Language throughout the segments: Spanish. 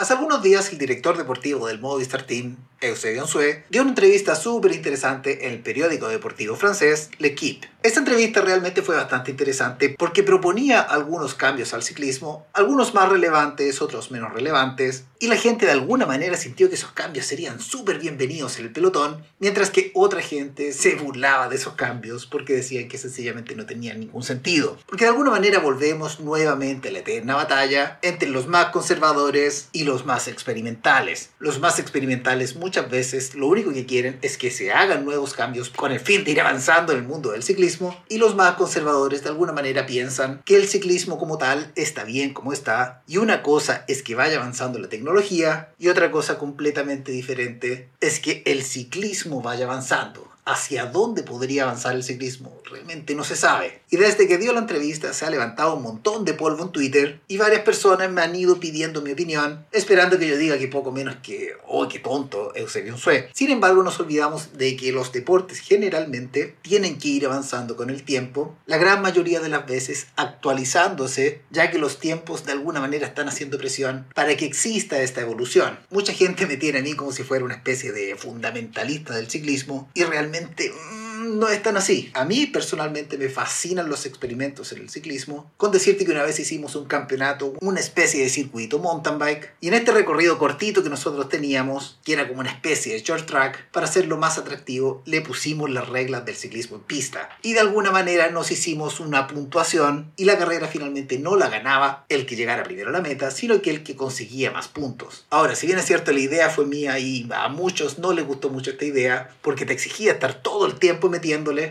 Hace algunos días el director deportivo del Movistar Team, Eusebio Sue, dio una entrevista súper interesante en el periódico deportivo francés L'Equipe. Esta entrevista realmente fue bastante interesante porque proponía algunos cambios al ciclismo, algunos más relevantes, otros menos relevantes, y la gente de alguna manera sintió que esos cambios serían súper bienvenidos en el pelotón, mientras que otra gente se burlaba de esos cambios porque decían que sencillamente no tenían ningún sentido. Porque de alguna manera volvemos nuevamente a la eterna batalla entre los más conservadores y los más experimentales. Los más experimentales muchas veces lo único que quieren es que se hagan nuevos cambios con el fin de ir avanzando en el mundo del ciclismo y los más conservadores de alguna manera piensan que el ciclismo como tal está bien como está y una cosa es que vaya avanzando la tecnología y otra cosa completamente diferente es que el ciclismo vaya avanzando hacia dónde podría avanzar el ciclismo realmente no se sabe. Y desde que dio la entrevista se ha levantado un montón de polvo en Twitter y varias personas me han ido pidiendo mi opinión, esperando que yo diga que poco menos que, oh, qué tonto, Eusebio Sue. Sin embargo, nos olvidamos de que los deportes generalmente tienen que ir avanzando con el tiempo, la gran mayoría de las veces actualizándose, ya que los tiempos de alguna manera están haciendo presión para que exista esta evolución. Mucha gente me tiene a mí como si fuera una especie de fundamentalista del ciclismo y realmente Mm, no es tan así. A mí personalmente me fascinan los experimentos en el ciclismo. Con decirte que una vez hicimos un campeonato, una especie de circuito mountain bike, y en este recorrido cortito que nosotros teníamos, que era como una especie de short track, para hacerlo más atractivo, le pusimos las reglas del ciclismo en pista. Y de alguna manera nos hicimos una puntuación y la carrera finalmente no la ganaba el que llegara primero a la meta, sino que el que conseguía más puntos. Ahora, si bien es cierto la idea fue mía y a muchos no les gustó mucho esta idea, porque te exigía estar todo el tiempo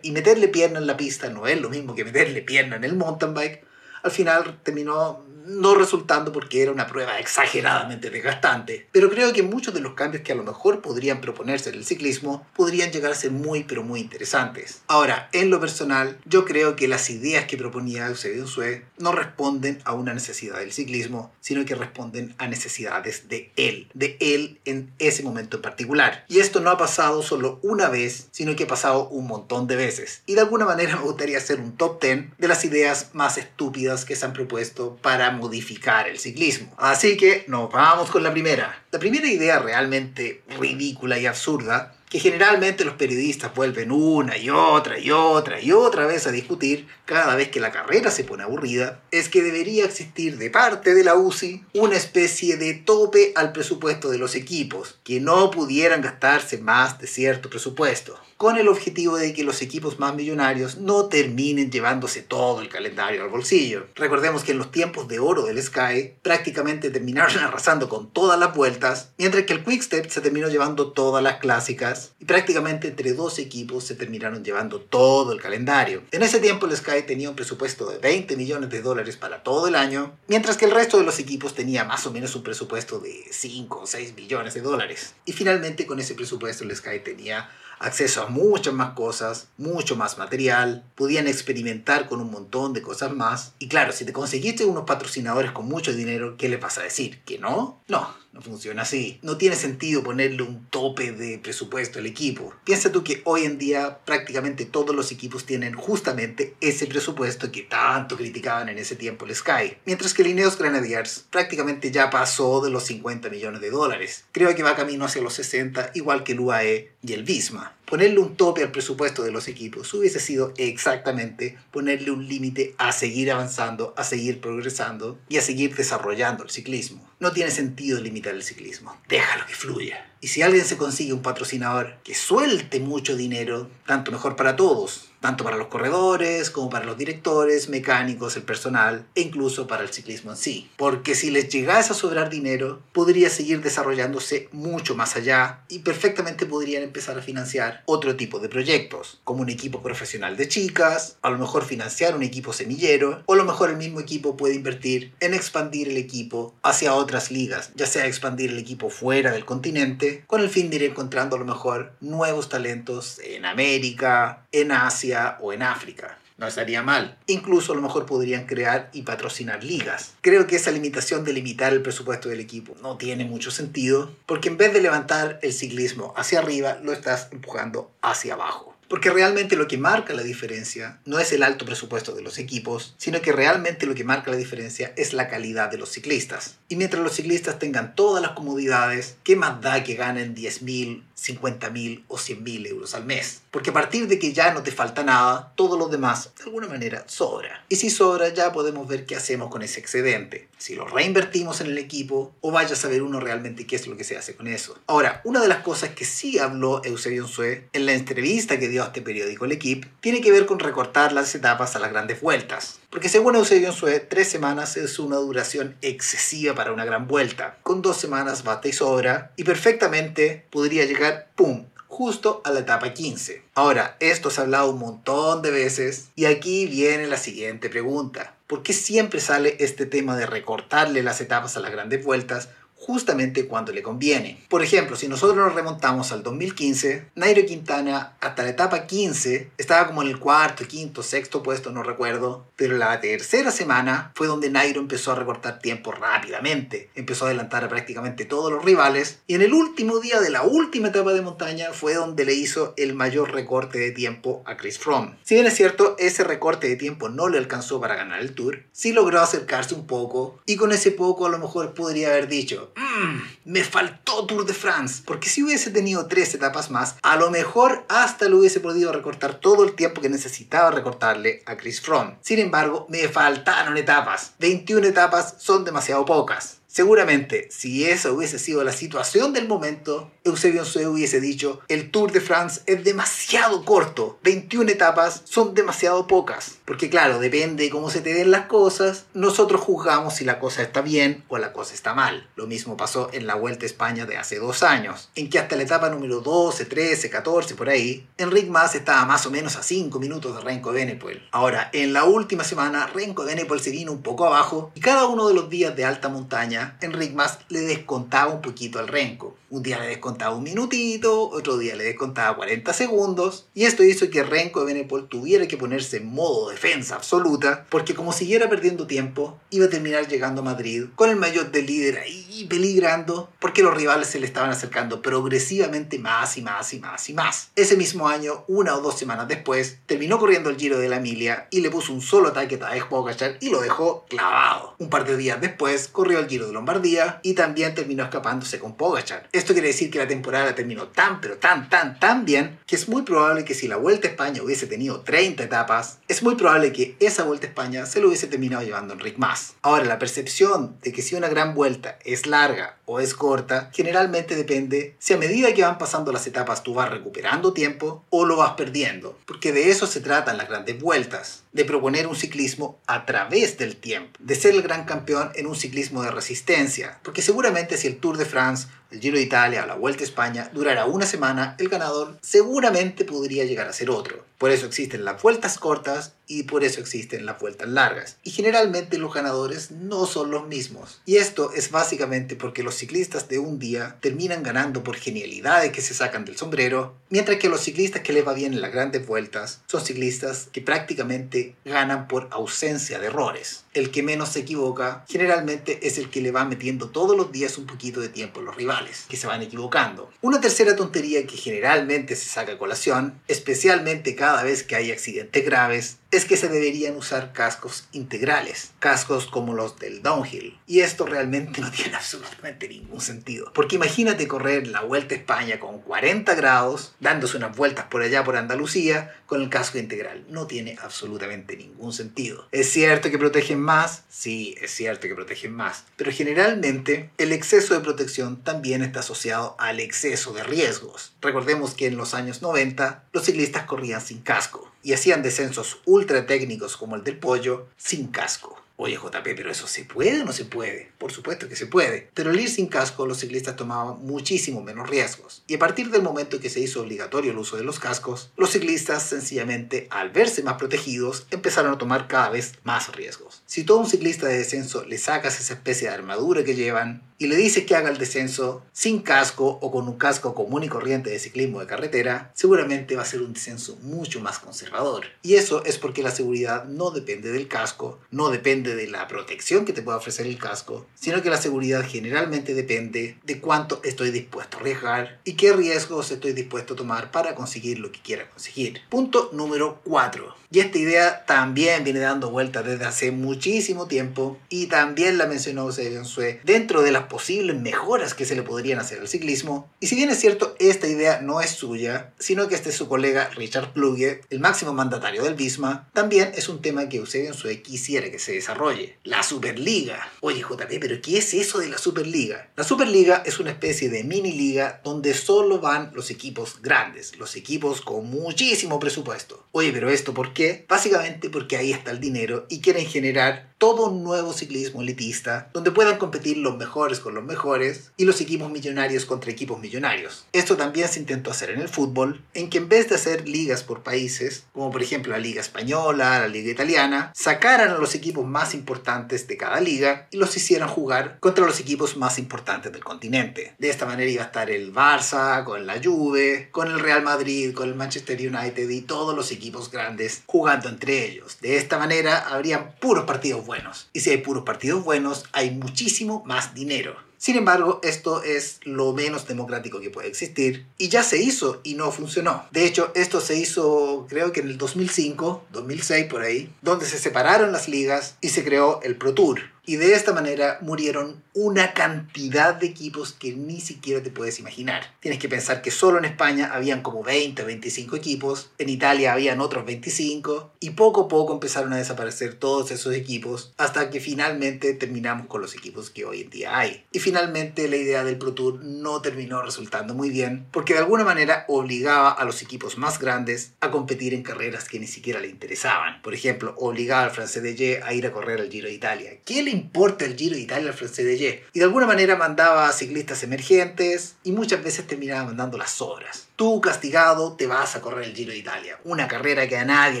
y meterle pierna en la pista no es lo mismo que meterle pierna en el mountain bike, al final terminó no resultando porque era una prueba exageradamente desgastante. Pero creo que muchos de los cambios que a lo mejor podrían proponerse en el ciclismo podrían llegar a ser muy pero muy interesantes. Ahora, en lo personal, yo creo que las ideas que proponía Eusebio Sue no responden a una necesidad del ciclismo, sino que responden a necesidades de él, de él en ese momento en particular. Y esto no ha pasado solo una vez, sino que ha pasado un montón de veces. Y de alguna manera me gustaría hacer un top 10 de las ideas más estúpidas que se han propuesto para modificar el ciclismo. Así que nos vamos con la primera. La primera idea realmente ridícula y absurda que generalmente los periodistas vuelven una y otra y otra y otra vez a discutir cada vez que la carrera se pone aburrida, es que debería existir de parte de la UCI una especie de tope al presupuesto de los equipos, que no pudieran gastarse más de cierto presupuesto con el objetivo de que los equipos más millonarios no terminen llevándose todo el calendario al bolsillo. Recordemos que en los tiempos de oro del Sky prácticamente terminaron arrasando con todas las vueltas, mientras que el Quickstep se terminó llevando todas las clásicas y prácticamente entre dos equipos se terminaron llevando todo el calendario. En ese tiempo el Sky tenía un presupuesto de 20 millones de dólares para todo el año, mientras que el resto de los equipos tenía más o menos un presupuesto de 5 o 6 millones de dólares. Y finalmente con ese presupuesto el Sky tenía acceso a muchas más cosas, mucho más material, podían experimentar con un montón de cosas más. Y claro, si te conseguiste unos patrocinadores con mucho dinero, ¿qué le vas a decir? ¿Que no? No, no funciona así. No tiene sentido ponerle un tope de presupuesto al equipo. Piensa tú que hoy en día prácticamente todos los equipos tienen justamente ese presupuesto que tanto criticaban en ese tiempo el Sky. Mientras que el Ineos Grenadiers prácticamente ya pasó de los 50 millones de dólares. Creo que va camino hacia los 60, igual que el UAE y el Visma. Ponerle un tope al presupuesto de los equipos hubiese sido exactamente ponerle un límite a seguir avanzando, a seguir progresando y a seguir desarrollando el ciclismo. No tiene sentido limitar el ciclismo. Déjalo que fluya. Y si alguien se consigue un patrocinador que suelte mucho dinero, tanto mejor para todos, tanto para los corredores como para los directores, mecánicos, el personal e incluso para el ciclismo en sí. Porque si les llegase a sobrar dinero, podría seguir desarrollándose mucho más allá y perfectamente podrían empezar a financiar otro tipo de proyectos, como un equipo profesional de chicas, a lo mejor financiar un equipo semillero, o a lo mejor el mismo equipo puede invertir en expandir el equipo hacia otras ligas, ya sea expandir el equipo fuera del continente, con el fin de ir encontrando a lo mejor nuevos talentos en América, en Asia, o en África. No estaría mal. Incluso a lo mejor podrían crear y patrocinar ligas. Creo que esa limitación de limitar el presupuesto del equipo no tiene mucho sentido, porque en vez de levantar el ciclismo hacia arriba, lo estás empujando hacia abajo. Porque realmente lo que marca la diferencia no es el alto presupuesto de los equipos, sino que realmente lo que marca la diferencia es la calidad de los ciclistas. Y mientras los ciclistas tengan todas las comodidades, ¿qué más da que ganen 10.000, 50.000 o 100.000 euros al mes? Porque a partir de que ya no te falta nada, todo lo demás de alguna manera sobra. Y si sobra, ya podemos ver qué hacemos con ese excedente. Si lo reinvertimos en el equipo o vaya a saber uno realmente qué es lo que se hace con eso. Ahora, una de las cosas que sí habló Eusebio Sue en la entrevista que dio a este periódico El Equipe tiene que ver con recortar las etapas a las grandes vueltas. Porque según Eusebio Sue, tres semanas es una duración excesiva para una gran vuelta. Con dos semanas bate y sobra y perfectamente podría llegar, ¡pum!, justo a la etapa 15. Ahora, esto se ha hablado un montón de veces y aquí viene la siguiente pregunta. ¿Por qué siempre sale este tema de recortarle las etapas a las grandes vueltas justamente cuando le conviene. Por ejemplo, si nosotros nos remontamos al 2015, Nairo Quintana hasta la etapa 15 estaba como en el cuarto, quinto, sexto puesto, no recuerdo, pero la tercera semana fue donde Nairo empezó a recortar tiempo rápidamente, empezó a adelantar a prácticamente todos los rivales y en el último día de la última etapa de montaña fue donde le hizo el mayor recorte de tiempo a Chris Froome. Si bien es cierto, ese recorte de tiempo no le alcanzó para ganar el Tour, sí logró acercarse un poco y con ese poco a lo mejor podría haber dicho, mmm, me faltó Tour de France. Porque si hubiese tenido tres etapas más, a lo mejor hasta lo hubiese podido recortar todo el tiempo que necesitaba recortarle a Chris Froome. Sin embargo, me faltaron etapas. 21 etapas son demasiado pocas. Seguramente, si esa hubiese sido la situación del momento, Eusebio Sue hubiese dicho, el Tour de France es demasiado corto, 21 etapas son demasiado pocas. Porque claro, depende de cómo se te den las cosas, nosotros juzgamos si la cosa está bien o la cosa está mal. Lo mismo pasó en la Vuelta a España de hace dos años, en que hasta la etapa número 12, 13, 14, por ahí, Enric Mas estaba más o menos a 5 minutos de Renko Benepol. Ahora, en la última semana, Renko Benepol se vino un poco abajo y cada uno de los días de alta montaña Enric Mas le descontaba un poquito al Renko. Un día le descontaba un minutito, otro día le descontaba 40 segundos, y esto hizo que Renko de Benepol tuviera que ponerse en modo defensa absoluta, porque como siguiera perdiendo tiempo, iba a terminar llegando a Madrid con el mayor de líder ahí peligrando, porque los rivales se le estaban acercando progresivamente más y más y más y más. Ese mismo año, una o dos semanas después, terminó corriendo el Giro de la Emilia y le puso un solo ataque a Tadej Pogacar y lo dejó clavado. Un par de días después, corrió el Giro de Lombardía y también terminó escapándose con Pogachar. Esto quiere decir que la temporada terminó tan, pero tan, tan, tan bien que es muy probable que si la Vuelta a España hubiese tenido 30 etapas, es muy probable que esa Vuelta a España se lo hubiese terminado llevando Enric Mas. Ahora, la percepción de que si una gran vuelta es larga o es corta, generalmente depende si a medida que van pasando las etapas tú vas recuperando tiempo o lo vas perdiendo, porque de eso se tratan las grandes vueltas de proponer un ciclismo a través del tiempo, de ser el gran campeón en un ciclismo de resistencia, porque seguramente si el Tour de France, el Giro de Italia o la Vuelta a España durara una semana, el ganador seguramente podría llegar a ser otro. Por eso existen las vueltas cortas y por eso existen las vueltas largas. Y generalmente los ganadores no son los mismos. Y esto es básicamente porque los ciclistas de un día terminan ganando por genialidades que se sacan del sombrero, mientras que los ciclistas que les va bien en las grandes vueltas son ciclistas que prácticamente ganan por ausencia de errores. El que menos se equivoca generalmente es el que le va metiendo todos los días un poquito de tiempo a los rivales, que se van equivocando. Una tercera tontería que generalmente se saca a colación, especialmente cada vez que hay accidentes graves, es que se deberían usar cascos integrales, cascos como los del downhill. Y esto realmente no tiene absolutamente ningún sentido. Porque imagínate correr la Vuelta a España con 40 grados, dándose unas vueltas por allá por Andalucía, con el casco integral. No tiene absolutamente ningún sentido. ¿Es cierto que protegen más? Sí, es cierto que protegen más. Pero generalmente el exceso de protección también está asociado al exceso de riesgos. Recordemos que en los años 90 los ciclistas corrían sin casco y hacían descensos ultra técnicos como el del pollo sin casco. Oye, JP, pero eso se puede o no se puede? Por supuesto que se puede. Pero al ir sin casco, los ciclistas tomaban muchísimo menos riesgos. Y a partir del momento que se hizo obligatorio el uso de los cascos, los ciclistas sencillamente, al verse más protegidos, empezaron a tomar cada vez más riesgos. Si todo un ciclista de descenso le sacas esa especie de armadura que llevan, y le dices que haga el descenso sin casco o con un casco común y corriente de ciclismo de carretera, seguramente va a ser un descenso mucho más conservador. Y eso es porque la seguridad no depende del casco, no depende de la protección que te pueda ofrecer el casco, sino que la seguridad generalmente depende de cuánto estoy dispuesto a arriesgar y qué riesgos estoy dispuesto a tomar para conseguir lo que quiera conseguir. Punto número 4. Y esta idea también viene dando vueltas desde hace muchísimo tiempo y también la mencionó Sebastián Sue dentro de las posibles mejoras que se le podrían hacer al ciclismo. Y si bien es cierto, esta idea no es suya, sino que este es su colega Richard Plugge, el máximo mandatario del Bisma, también es un tema que Eusebio Sue quisiera que se desarrolle. La Superliga. Oye, JP, pero ¿qué es eso de la Superliga? La Superliga es una especie de mini liga donde solo van los equipos grandes, los equipos con muchísimo presupuesto. Oye, pero esto, ¿por qué? Básicamente porque ahí está el dinero y quieren generar todo un nuevo ciclismo elitista donde puedan competir los mejores con los mejores y los equipos millonarios contra equipos millonarios. Esto también se intentó hacer en el fútbol, en que en vez de hacer ligas por países, como por ejemplo la liga española, la liga italiana, sacaran a los equipos más importantes de cada liga y los hicieran jugar contra los equipos más importantes del continente. De esta manera iba a estar el Barça, con la Juve, con el Real Madrid, con el Manchester United y todos los equipos grandes jugando entre ellos. De esta manera habrían puros partidos Y si hay puros partidos buenos, hay muchísimo más dinero. Sin embargo, esto es lo menos democrático que puede existir y ya se hizo y no funcionó. De hecho, esto se hizo creo que en el 2005, 2006 por ahí, donde se separaron las ligas y se creó el Pro Tour. Y de esta manera murieron una cantidad de equipos que ni siquiera te puedes imaginar. Tienes que pensar que solo en España habían como 20 o 25 equipos, en Italia habían otros 25 y poco a poco empezaron a desaparecer todos esos equipos hasta que finalmente terminamos con los equipos que hoy en día hay. Y finalmente la idea del Pro Tour no terminó resultando muy bien porque de alguna manera obligaba a los equipos más grandes a competir en carreras que ni siquiera le interesaban. Por ejemplo, obligaba al francés de Ye a ir a correr al Giro de Italia. ¿Qué le importa el Giro de Italia al francés de Ye? Y de alguna manera mandaba a ciclistas emergentes y muchas veces terminaba mandando las obras. Tú castigado te vas a correr el Giro de Italia, una carrera que a nadie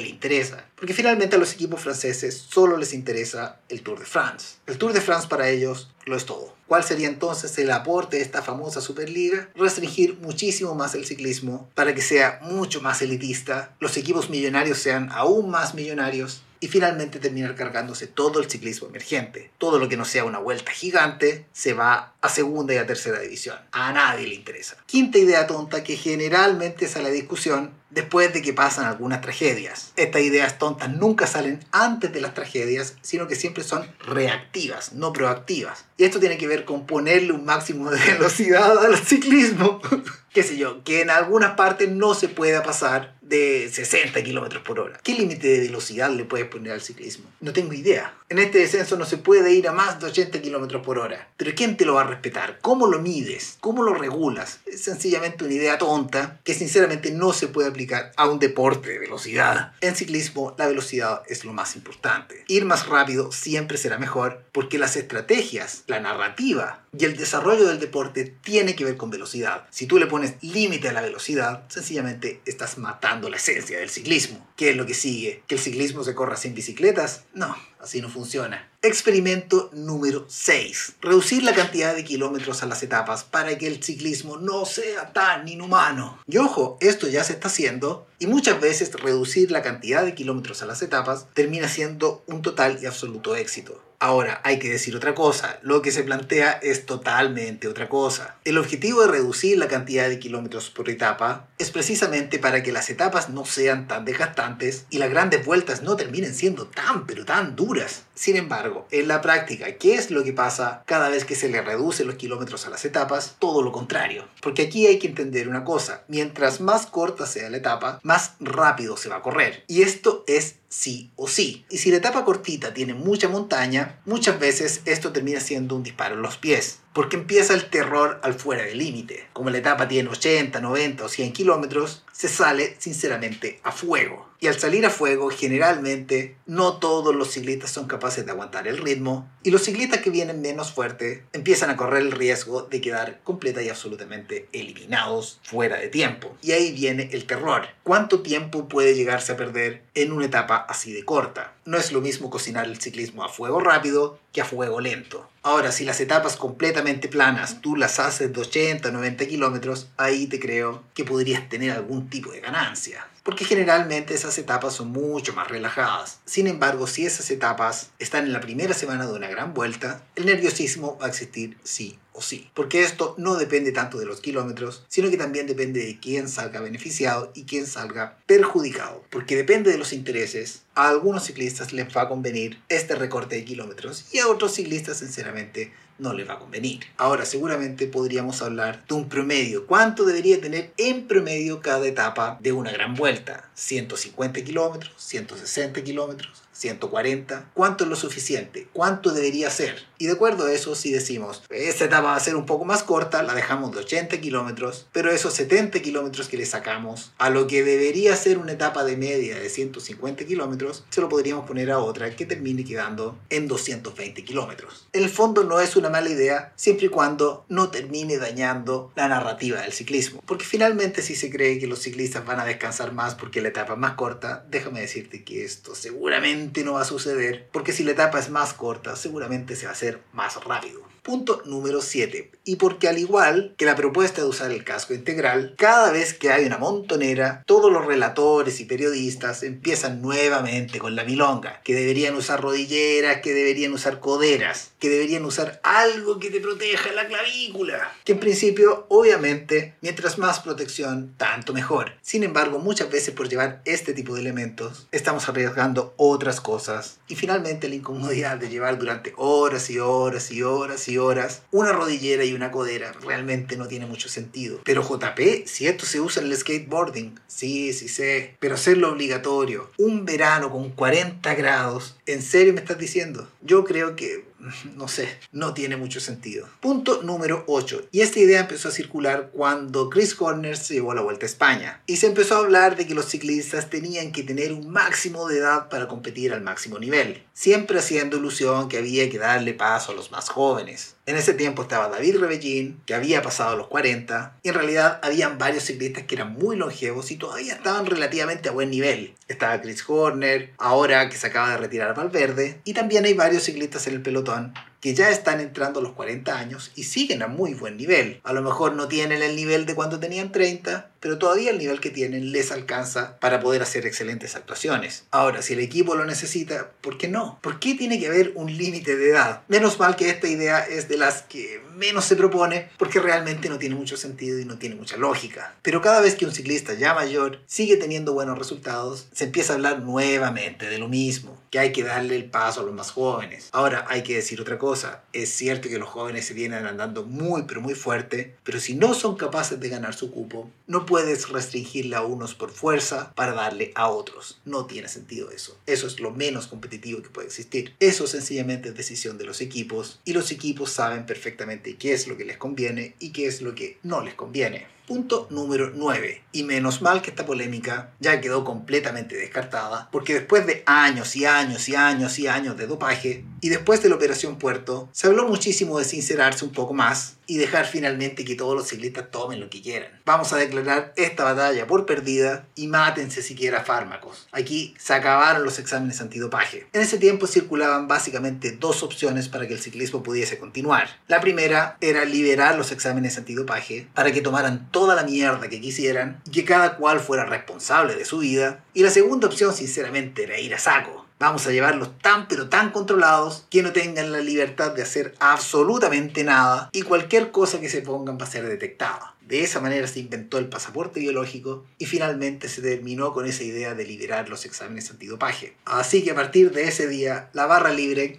le interesa, porque finalmente a los equipos franceses solo les interesa el Tour de France. El Tour de France para ellos lo es todo. ¿Cuál sería entonces el aporte de esta famosa Superliga? Restringir muchísimo más el ciclismo para que sea mucho más elitista, los equipos millonarios sean aún más millonarios y finalmente terminar cargándose todo el ciclismo emergente. Todo lo que no sea una vuelta gigante se va a segunda y a tercera división. A nadie le interesa. Quinta idea tonta que generalmente sale a discusión después de que pasan algunas tragedias. Estas ideas tontas nunca salen antes de las tragedias, sino que siempre son reactivas, no proactivas. Y esto tiene que ver con ponerle un máximo de velocidad al ciclismo. qué sé yo, que en algunas partes no se pueda pasar de 60 kilómetros por hora. ¿Qué límite de velocidad le puedes poner al ciclismo? No tengo idea. En este descenso no se puede ir a más de 80 kilómetros por hora. Pero ¿quién te lo va a respetar? ¿Cómo lo mides? ¿Cómo lo regulas? Es sencillamente una idea tonta que sinceramente no se puede aplicar a un deporte de velocidad. En ciclismo la velocidad es lo más importante. Ir más rápido siempre será mejor porque las estrategias, la narrativa y el desarrollo del deporte tiene que ver con velocidad. Si tú le pones límite a la velocidad, sencillamente estás matando la esencia del ciclismo. ¿Qué es lo que sigue? ¿Que el ciclismo se corra sin bicicletas? No, así no funciona. Experimento número 6. Reducir la cantidad de kilómetros a las etapas para que el ciclismo no sea tan inhumano. Y ojo, esto ya se está haciendo y muchas veces reducir la cantidad de kilómetros a las etapas termina siendo un total y absoluto éxito. Ahora, hay que decir otra cosa, lo que se plantea es totalmente otra cosa. El objetivo de reducir la cantidad de kilómetros por etapa es precisamente para que las etapas no sean tan desgastantes y las grandes vueltas no terminen siendo tan pero tan duras. Sin embargo, en la práctica, ¿qué es lo que pasa cada vez que se le reducen los kilómetros a las etapas? Todo lo contrario. Porque aquí hay que entender una cosa, mientras más corta sea la etapa, más rápido se va a correr. Y esto es sí o sí. Y si la etapa cortita tiene mucha montaña, muchas veces esto termina siendo un disparo en los pies. Porque empieza el terror al fuera del límite. Como la etapa tiene 80, 90 o 100 kilómetros, se sale sinceramente a fuego. Y al salir a fuego, generalmente no todos los ciclistas son capaces de aguantar el ritmo. Y los ciclistas que vienen menos fuerte empiezan a correr el riesgo de quedar completa y absolutamente eliminados fuera de tiempo. Y ahí viene el terror. ¿Cuánto tiempo puede llegarse a perder en una etapa así de corta? No es lo mismo cocinar el ciclismo a fuego rápido que a fuego lento. Ahora, si las etapas completamente planas tú las haces de 80, 90 kilómetros, ahí te creo que podrías tener algún tipo de ganancia. Porque generalmente esas etapas son mucho más relajadas. Sin embargo, si esas etapas están en la primera semana de una gran vuelta, el nerviosismo va a existir sí o sí. Porque esto no depende tanto de los kilómetros, sino que también depende de quién salga beneficiado y quién salga perjudicado. Porque depende de los intereses. A algunos ciclistas les va a convenir este recorte de kilómetros y a otros ciclistas, sinceramente, no les va a convenir. Ahora, seguramente podríamos hablar de un promedio. ¿Cuánto debería tener en promedio cada etapa de una gran vuelta? ¿150 kilómetros? ¿160 kilómetros? 140. ¿Cuánto es lo suficiente? ¿Cuánto debería ser? Y de acuerdo a eso, si decimos, esta etapa va a ser un poco más corta, la dejamos de 80 kilómetros, pero esos 70 kilómetros que le sacamos a lo que debería ser una etapa de media de 150 kilómetros, se lo podríamos poner a otra que termine quedando en 220 kilómetros. El fondo no es una mala idea, siempre y cuando no termine dañando la narrativa del ciclismo. Porque finalmente si se cree que los ciclistas van a descansar más porque la etapa es más corta, déjame decirte que esto seguramente no va a suceder, porque si la etapa es más corta, seguramente se va a hacer más rápido. Punto número 7. Y porque al igual que la propuesta de usar el casco integral, cada vez que hay una montonera, todos los relatores y periodistas empiezan nuevamente con la milonga, que deberían usar rodilleras, que deberían usar coderas, que deberían usar algo que te proteja la clavícula. Que en principio, obviamente, mientras más protección, tanto mejor. Sin embargo, muchas veces por llevar este tipo de elementos, estamos arriesgando otras cosas. Y finalmente la incomodidad de llevar durante horas y horas y horas y horas una rodillera y una codera. Realmente no tiene mucho sentido. Pero JP, si esto se usa en el skateboarding, sí, sí sé. Pero hacerlo obligatorio, un verano con 40 grados, ¿en serio me estás diciendo? Yo creo que no sé, no tiene mucho sentido. Punto número 8. Y esta idea empezó a circular cuando Chris Horner se llevó la vuelta a España. Y se empezó a hablar de que los ciclistas tenían que tener un máximo de edad para competir al máximo nivel. Siempre haciendo ilusión que había que darle paso a los más jóvenes. En ese tiempo estaba David Rebellín, que había pasado los 40, y en realidad habían varios ciclistas que eran muy longevos y todavía estaban relativamente a buen nivel. Estaba Chris Horner, ahora que se acaba de retirar Valverde, y también hay varios ciclistas en el pelotón done que ya están entrando los 40 años y siguen a muy buen nivel. A lo mejor no tienen el nivel de cuando tenían 30, pero todavía el nivel que tienen les alcanza para poder hacer excelentes actuaciones. Ahora, si el equipo lo necesita, ¿por qué no? ¿Por qué tiene que haber un límite de edad? Menos mal que esta idea es de las que menos se propone porque realmente no tiene mucho sentido y no tiene mucha lógica. Pero cada vez que un ciclista ya mayor sigue teniendo buenos resultados, se empieza a hablar nuevamente de lo mismo, que hay que darle el paso a los más jóvenes. Ahora hay que decir otra cosa es cierto que los jóvenes se vienen andando muy pero muy fuerte, pero si no son capaces de ganar su cupo, no puedes restringirle a unos por fuerza para darle a otros. No tiene sentido eso. Eso es lo menos competitivo que puede existir. Eso sencillamente es decisión de los equipos y los equipos saben perfectamente qué es lo que les conviene y qué es lo que no les conviene. Punto número 9. Y menos mal que esta polémica ya quedó completamente descartada, porque después de años y años y años y años de dopaje, y después de la Operación Puerto, se habló muchísimo de sincerarse un poco más y dejar finalmente que todos los ciclistas tomen lo que quieran. Vamos a declarar esta batalla por perdida y mátense siquiera fármacos. Aquí se acabaron los exámenes antidopaje. En ese tiempo circulaban básicamente dos opciones para que el ciclismo pudiese continuar. La primera era liberar los exámenes antidopaje para que tomaran toda la mierda que quisieran y que cada cual fuera responsable de su vida. Y la segunda opción sinceramente era ir a saco Vamos a llevarlos tan pero tan controlados que no tengan la libertad de hacer absolutamente nada y cualquier cosa que se pongan va a ser detectada. De esa manera se inventó el pasaporte biológico y finalmente se terminó con esa idea de liberar los exámenes antidopaje. Así que a partir de ese día, la barra libre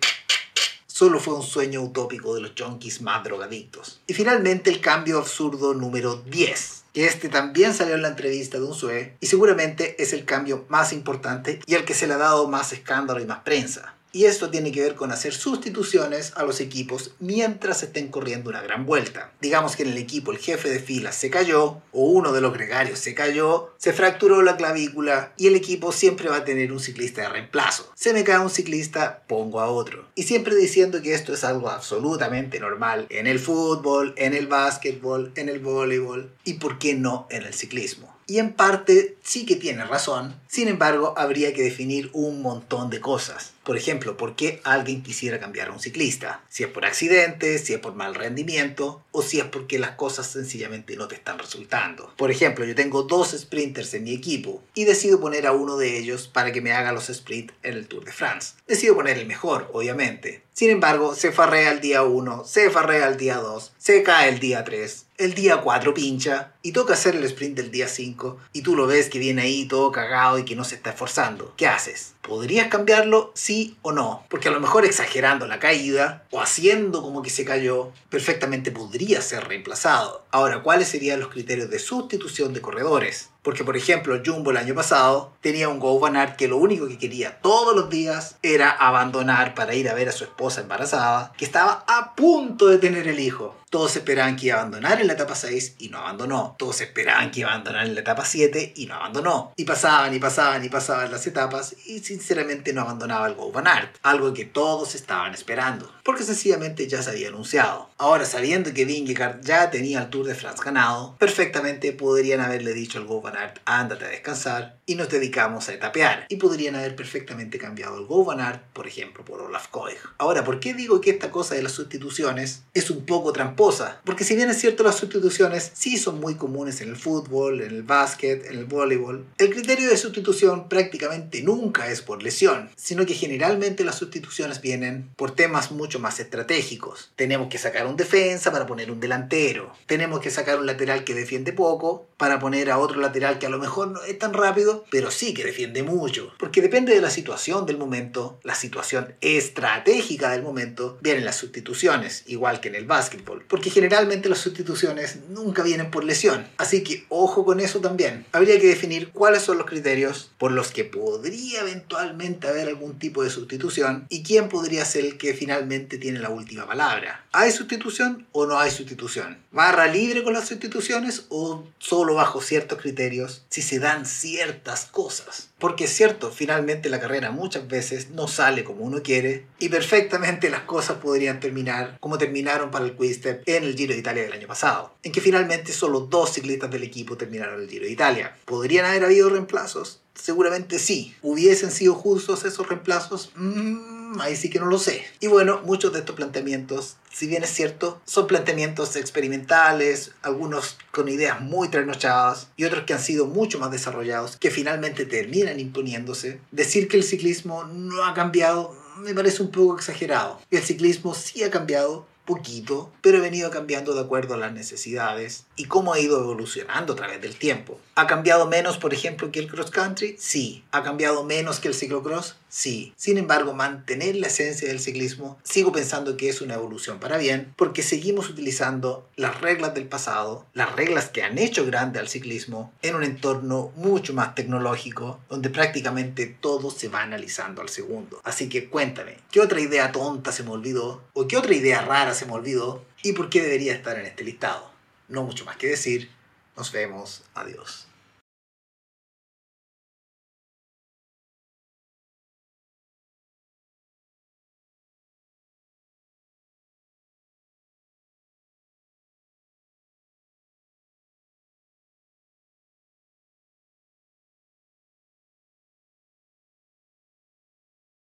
solo fue un sueño utópico de los junkies más drogadictos. Y finalmente el cambio absurdo número 10 que este también salió en la entrevista de un SUE y seguramente es el cambio más importante y al que se le ha dado más escándalo y más prensa. Y esto tiene que ver con hacer sustituciones a los equipos mientras estén corriendo una gran vuelta. Digamos que en el equipo el jefe de fila se cayó o uno de los gregarios se cayó, se fracturó la clavícula y el equipo siempre va a tener un ciclista de reemplazo. Se me cae un ciclista, pongo a otro. Y siempre diciendo que esto es algo absolutamente normal en el fútbol, en el básquetbol, en el voleibol y por qué no en el ciclismo. Y en parte sí que tiene razón, sin embargo habría que definir un montón de cosas. Por ejemplo, ¿por qué alguien quisiera cambiar a un ciclista? Si es por accidente, si es por mal rendimiento o si es porque las cosas sencillamente no te están resultando. Por ejemplo, yo tengo dos sprinters en mi equipo y decido poner a uno de ellos para que me haga los sprints en el Tour de France. Decido poner el mejor, obviamente. Sin embargo, se farrea el día 1, se farrea el día 2, se cae el día 3, el día 4 pincha y toca hacer el sprint del día 5 y tú lo ves que viene ahí todo cagado y que no se está esforzando. ¿Qué haces? ¿Podrías cambiarlo? Sí o no. Porque a lo mejor exagerando la caída o haciendo como que se cayó, perfectamente podría ser reemplazado. Ahora, ¿cuáles serían los criterios de sustitución de corredores? Porque, por ejemplo, Jumbo el año pasado tenía un Go Van Aert que lo único que quería todos los días era abandonar para ir a ver a su esposa embarazada, que estaba a punto de tener el hijo. Todos esperaban que iba a abandonar en la etapa 6 y no abandonó. Todos esperaban que iba a abandonar en la etapa 7 y no abandonó. Y pasaban y pasaban y pasaban las etapas y sinceramente no abandonaba el Go Van Aert. Algo que todos estaban esperando. Porque sencillamente ya se había anunciado. Ahora, sabiendo que Vingegaard ya tenía el Tour de France ganado, perfectamente podrían haberle dicho al Go Van Aert, ándate a descansar y nos dedicamos a etapear. Y podrían haber perfectamente cambiado el Go por ejemplo, por Olaf Koig. Ahora, ¿por qué digo que esta cosa de las sustituciones es un poco tramposa? Porque si bien es cierto las sustituciones sí son muy comunes en el fútbol, en el básquet, en el voleibol, el criterio de sustitución prácticamente nunca es por lesión, sino que generalmente las sustituciones vienen por temas mucho más estratégicos. Tenemos que sacar un defensa para poner un delantero. Tenemos que sacar un lateral que defiende poco para poner a otro lateral que a lo mejor no es tan rápido, pero sí que defiende mucho. Porque depende de la situación del momento, la situación estratégica del momento, vienen las sustituciones, igual que en el básquetbol. Porque generalmente las sustituciones nunca vienen por lesión. Así que ojo con eso también. Habría que definir cuáles son los criterios por los que podría eventualmente haber algún tipo de sustitución y quién podría ser el que finalmente tiene la última palabra. ¿Hay sustitución o no hay sustitución? ¿Barra libre con las sustituciones o solo bajo ciertos criterios si se dan ciertas cosas. Porque es cierto, finalmente la carrera muchas veces no sale como uno quiere y perfectamente las cosas podrían terminar como terminaron para el Quickstep en el Giro de Italia del año pasado, en que finalmente solo dos ciclistas del equipo terminaron el Giro de Italia. ¿Podrían haber habido reemplazos? Seguramente sí. ¿Hubiesen sido justos esos reemplazos? Mm, ahí sí que no lo sé. Y bueno, muchos de estos planteamientos, si bien es cierto, son planteamientos experimentales, algunos con ideas muy trasnochadas y otros que han sido mucho más desarrollados, que finalmente terminan imponiéndose. Decir que el ciclismo no ha cambiado me parece un poco exagerado. El ciclismo sí ha cambiado, poquito, pero ha venido cambiando de acuerdo a las necesidades y cómo ha ido evolucionando a través del tiempo. ¿Ha cambiado menos, por ejemplo, que el cross country? Sí. ¿Ha cambiado menos que el ciclocross? Sí. Sin embargo, mantener la esencia del ciclismo, sigo pensando que es una evolución para bien, porque seguimos utilizando las reglas del pasado, las reglas que han hecho grande al ciclismo, en un entorno mucho más tecnológico, donde prácticamente todo se va analizando al segundo. Así que cuéntame, ¿qué otra idea tonta se me olvidó? ¿O qué otra idea rara se me olvidó? ¿Y por qué debería estar en este listado? No mucho más que decir. Nos vemos. Adiós.